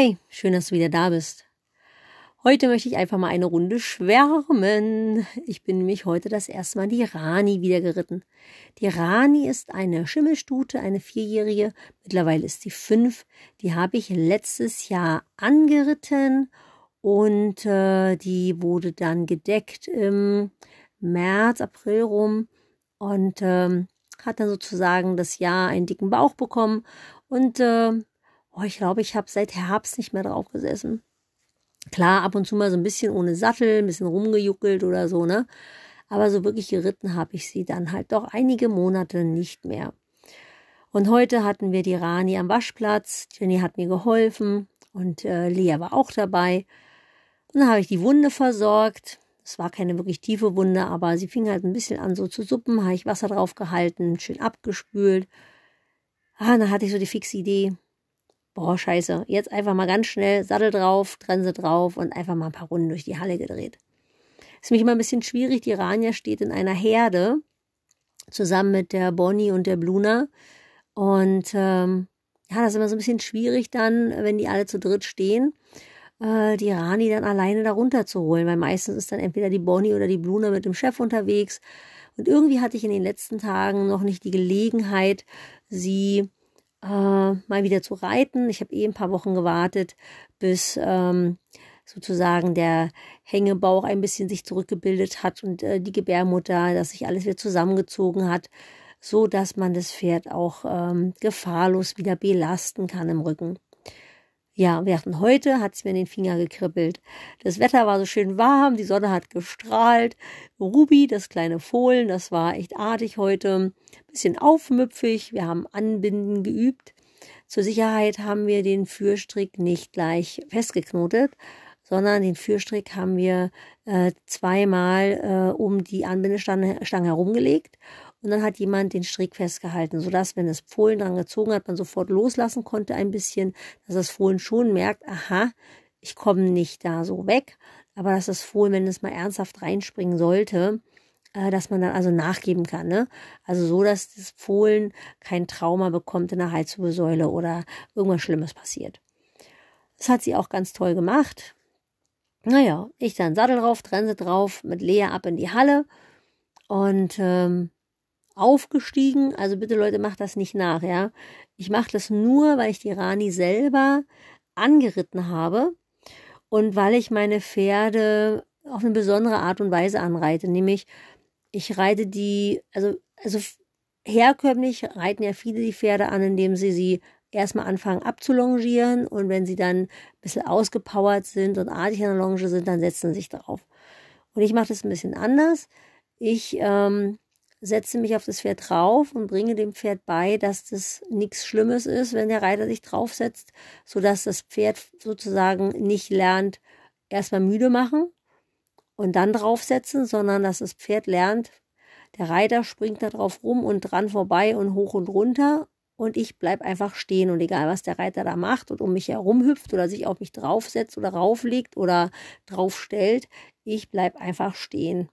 Hey, schön, dass du wieder da bist. Heute möchte ich einfach mal eine Runde schwärmen. Ich bin nämlich heute das erste Mal die Rani wieder geritten. Die Rani ist eine Schimmelstute, eine vierjährige. Mittlerweile ist sie fünf. Die habe ich letztes Jahr angeritten und äh, die wurde dann gedeckt im März, April rum und ähm, hat dann sozusagen das Jahr einen dicken Bauch bekommen und äh, oh, ich glaube, ich habe seit Herbst nicht mehr drauf gesessen. Klar, ab und zu mal so ein bisschen ohne Sattel, ein bisschen rumgejuckelt oder so, ne? Aber so wirklich geritten habe ich sie dann halt doch einige Monate nicht mehr. Und heute hatten wir die Rani am Waschplatz. Jenny hat mir geholfen und äh, Lea war auch dabei. Und dann habe ich die Wunde versorgt. Es war keine wirklich tiefe Wunde, aber sie fing halt ein bisschen an so zu suppen. Habe ich Wasser drauf gehalten, schön abgespült. Ah, dann hatte ich so die fixe Idee boah, scheiße, jetzt einfach mal ganz schnell Sattel drauf, Trense drauf und einfach mal ein paar Runden durch die Halle gedreht. Ist mich immer ein bisschen schwierig. Die Rania steht in einer Herde zusammen mit der Bonnie und der Bluna. Und ähm, ja, das ist immer so ein bisschen schwierig dann, wenn die alle zu dritt stehen, äh, die Rani dann alleine da runter zu holen, weil meistens ist dann entweder die Bonnie oder die Bluna mit dem Chef unterwegs. Und irgendwie hatte ich in den letzten Tagen noch nicht die Gelegenheit, sie äh, mal wieder zu reiten. Ich habe eh ein paar Wochen gewartet, bis ähm, sozusagen der Hängebauch ein bisschen sich zurückgebildet hat und äh, die Gebärmutter, dass sich alles wieder zusammengezogen hat, so dass man das Pferd auch ähm, gefahrlos wieder belasten kann im Rücken. Ja, während heute hat es mir in den Finger gekribbelt. Das Wetter war so schön warm, die Sonne hat gestrahlt. Ruby, das kleine Fohlen, das war echt artig heute. Bisschen aufmüpfig, wir haben Anbinden geübt. Zur Sicherheit haben wir den Führstrick nicht gleich festgeknotet, sondern den Führstrick haben wir äh, zweimal äh, um die Anbindestange herumgelegt und dann hat jemand den Strick festgehalten, sodass, wenn das Fohlen dran gezogen hat, man sofort loslassen konnte ein bisschen, dass das Fohlen schon merkt, aha, ich komme nicht da so weg, aber dass das Fohlen, wenn es mal ernsthaft reinspringen sollte, äh, dass man dann also nachgeben kann. Ne? Also so, dass das Fohlen kein Trauma bekommt in der Halswirbelsäule oder irgendwas Schlimmes passiert. Das hat sie auch ganz toll gemacht. Naja, ich dann Sattel drauf, Trense drauf, mit Lea ab in die Halle und ähm, aufgestiegen. Also bitte Leute, macht das nicht nach, ja. Ich mache das nur, weil ich die Rani selber angeritten habe und weil ich meine Pferde auf eine besondere Art und Weise anreite. Nämlich, ich reite die, also, also herkömmlich reiten ja viele die Pferde an, indem sie sie erstmal anfangen abzulongieren und wenn sie dann ein bisschen ausgepowert sind und artig an der Longe sind, dann setzen sie sich drauf. Und ich mache das ein bisschen anders. Ich ähm, setze mich auf das Pferd drauf und bringe dem Pferd bei, dass das nichts Schlimmes ist, wenn der Reiter sich draufsetzt, sodass das Pferd sozusagen nicht lernt, erstmal müde machen und dann draufsetzen, sondern dass das Pferd lernt, der Reiter springt da drauf rum und dran vorbei und hoch und runter und ich bleib einfach stehen und egal was der Reiter da macht und um mich herum hüpft oder sich auf mich draufsetzt oder rauflegt oder draufstellt, ich bleib einfach stehen.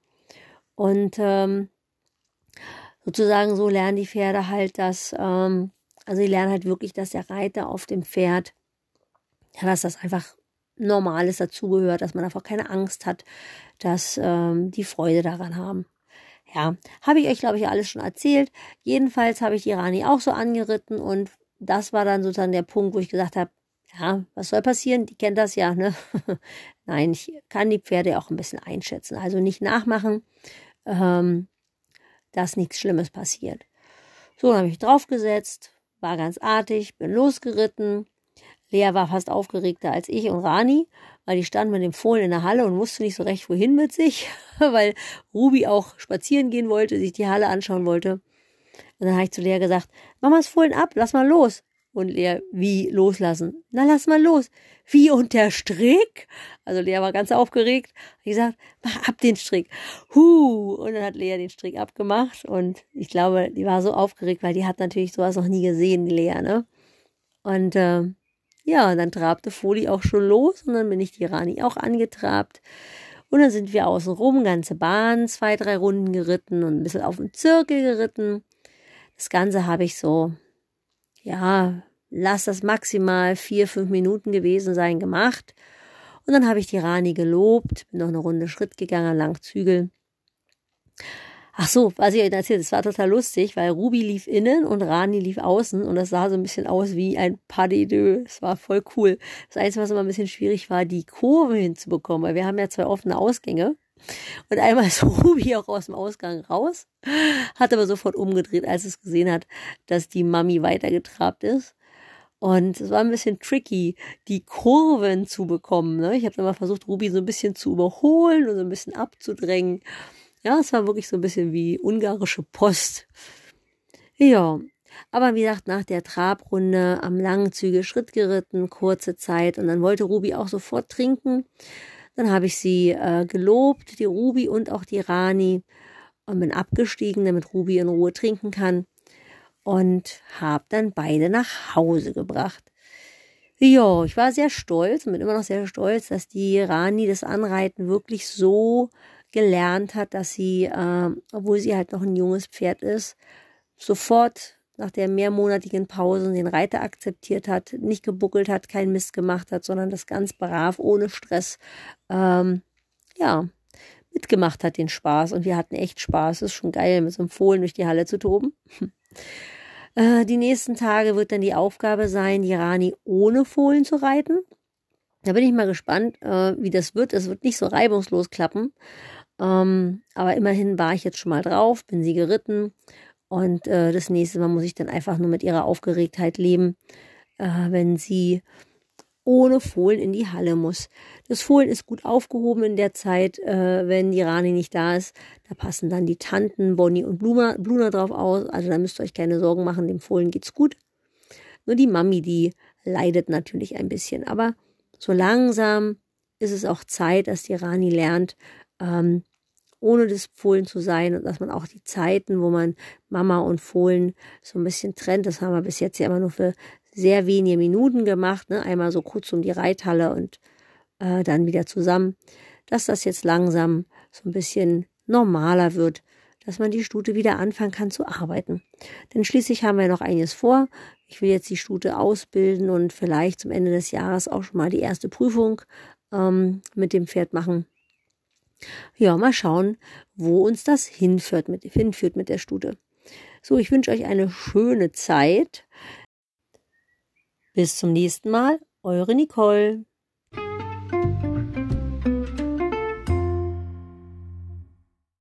Und ähm, sozusagen so lernen die Pferde halt, dass, ähm, also die lernen halt wirklich, dass der Reiter auf dem Pferd, ja, dass das einfach Normales dazugehört, dass man einfach keine Angst hat, dass ähm, die Freude daran haben. Ja, habe ich euch, glaube ich, alles schon erzählt. Jedenfalls habe ich die Rani auch so angeritten und das war dann sozusagen der Punkt, wo ich gesagt habe, ja, was soll passieren? Die kennt das ja, ne? Nein, ich kann die Pferde auch ein bisschen einschätzen. Also nicht nachmachen. Ähm, dass nichts Schlimmes passiert. So, habe ich draufgesetzt, war ganz artig, bin losgeritten. Lea war fast aufgeregter als ich und Rani, weil die stand mit dem Fohlen in der Halle und wusste nicht so recht, wohin mit sich, weil Ruby auch spazieren gehen wollte, sich die Halle anschauen wollte. Und dann habe ich zu Lea gesagt, mach mal das Fohlen ab, lass mal los. Und Lea, wie loslassen? Na, lass mal los. Wie unter Strick? Also Lea war ganz aufgeregt. Ich gesagt, mach ab den Strick. Huh. Und dann hat Lea den Strick abgemacht. Und ich glaube, die war so aufgeregt, weil die hat natürlich sowas noch nie gesehen, die Lea, ne? Und äh, ja, dann trabte Foli auch schon los und dann bin ich die Rani auch angetrabt. Und dann sind wir außen rum, ganze Bahn, zwei, drei Runden geritten und ein bisschen auf dem Zirkel geritten. Das Ganze habe ich so ja, lass das maximal vier, fünf Minuten gewesen sein, gemacht. Und dann habe ich die Rani gelobt, bin noch eine Runde Schritt gegangen, lang Zügel. Ach so, was ich euch erzählt, es war total lustig, weil Ruby lief innen und Rani lief außen und das sah so ein bisschen aus wie ein Pas de deux. Es war voll cool. Das Einzige, was immer ein bisschen schwierig war, die Kurve hinzubekommen, weil wir haben ja zwei offene Ausgänge. Und einmal ist Ruby auch aus dem Ausgang raus, hat aber sofort umgedreht, als es gesehen hat, dass die Mami weitergetrabt ist. Und es war ein bisschen tricky, die Kurven zu bekommen. Ne? Ich habe dann mal versucht, Ruby so ein bisschen zu überholen und so ein bisschen abzudrängen. Ja, es war wirklich so ein bisschen wie ungarische Post. Ja, aber wie gesagt, nach der Trabrunde am langen Züge Schritt geritten, kurze Zeit und dann wollte Ruby auch sofort trinken. Dann habe ich sie äh, gelobt, die Ruby und auch die Rani und bin abgestiegen, damit Ruby in Ruhe trinken kann und habe dann beide nach Hause gebracht. Ja, ich war sehr stolz und bin immer noch sehr stolz, dass die Rani das Anreiten wirklich so gelernt hat, dass sie, äh, obwohl sie halt noch ein junges Pferd ist, sofort nach der mehrmonatigen Pause den Reiter akzeptiert hat, nicht gebuckelt hat, keinen Mist gemacht hat, sondern das ganz brav, ohne Stress, ähm, ja, mitgemacht hat, den Spaß. Und wir hatten echt Spaß. Es ist schon geil, mit so einem Fohlen durch die Halle zu toben. Äh, die nächsten Tage wird dann die Aufgabe sein, die Rani ohne Fohlen zu reiten. Da bin ich mal gespannt, äh, wie das wird. Es wird nicht so reibungslos klappen. Ähm, aber immerhin war ich jetzt schon mal drauf, bin sie geritten. Und äh, das nächste Mal muss ich dann einfach nur mit ihrer Aufgeregtheit leben, äh, wenn sie ohne Fohlen in die Halle muss. Das Fohlen ist gut aufgehoben in der Zeit, äh, wenn die Rani nicht da ist. Da passen dann die Tanten Bonnie und Bluma, Bluna drauf aus. Also da müsst ihr euch keine Sorgen machen, dem Fohlen geht's gut. Nur die Mami, die leidet natürlich ein bisschen. Aber so langsam ist es auch Zeit, dass die Rani lernt, ähm, ohne das Fohlen zu sein und dass man auch die Zeiten, wo man Mama und Fohlen so ein bisschen trennt, das haben wir bis jetzt ja immer nur für sehr wenige Minuten gemacht, ne? einmal so kurz um die Reithalle und äh, dann wieder zusammen, dass das jetzt langsam so ein bisschen normaler wird, dass man die Stute wieder anfangen kann zu arbeiten. Denn schließlich haben wir noch einiges vor. Ich will jetzt die Stute ausbilden und vielleicht zum Ende des Jahres auch schon mal die erste Prüfung ähm, mit dem Pferd machen. Ja, mal schauen, wo uns das hinführt mit, hinführt mit der Stute. So, ich wünsche euch eine schöne Zeit. Bis zum nächsten Mal, eure Nicole.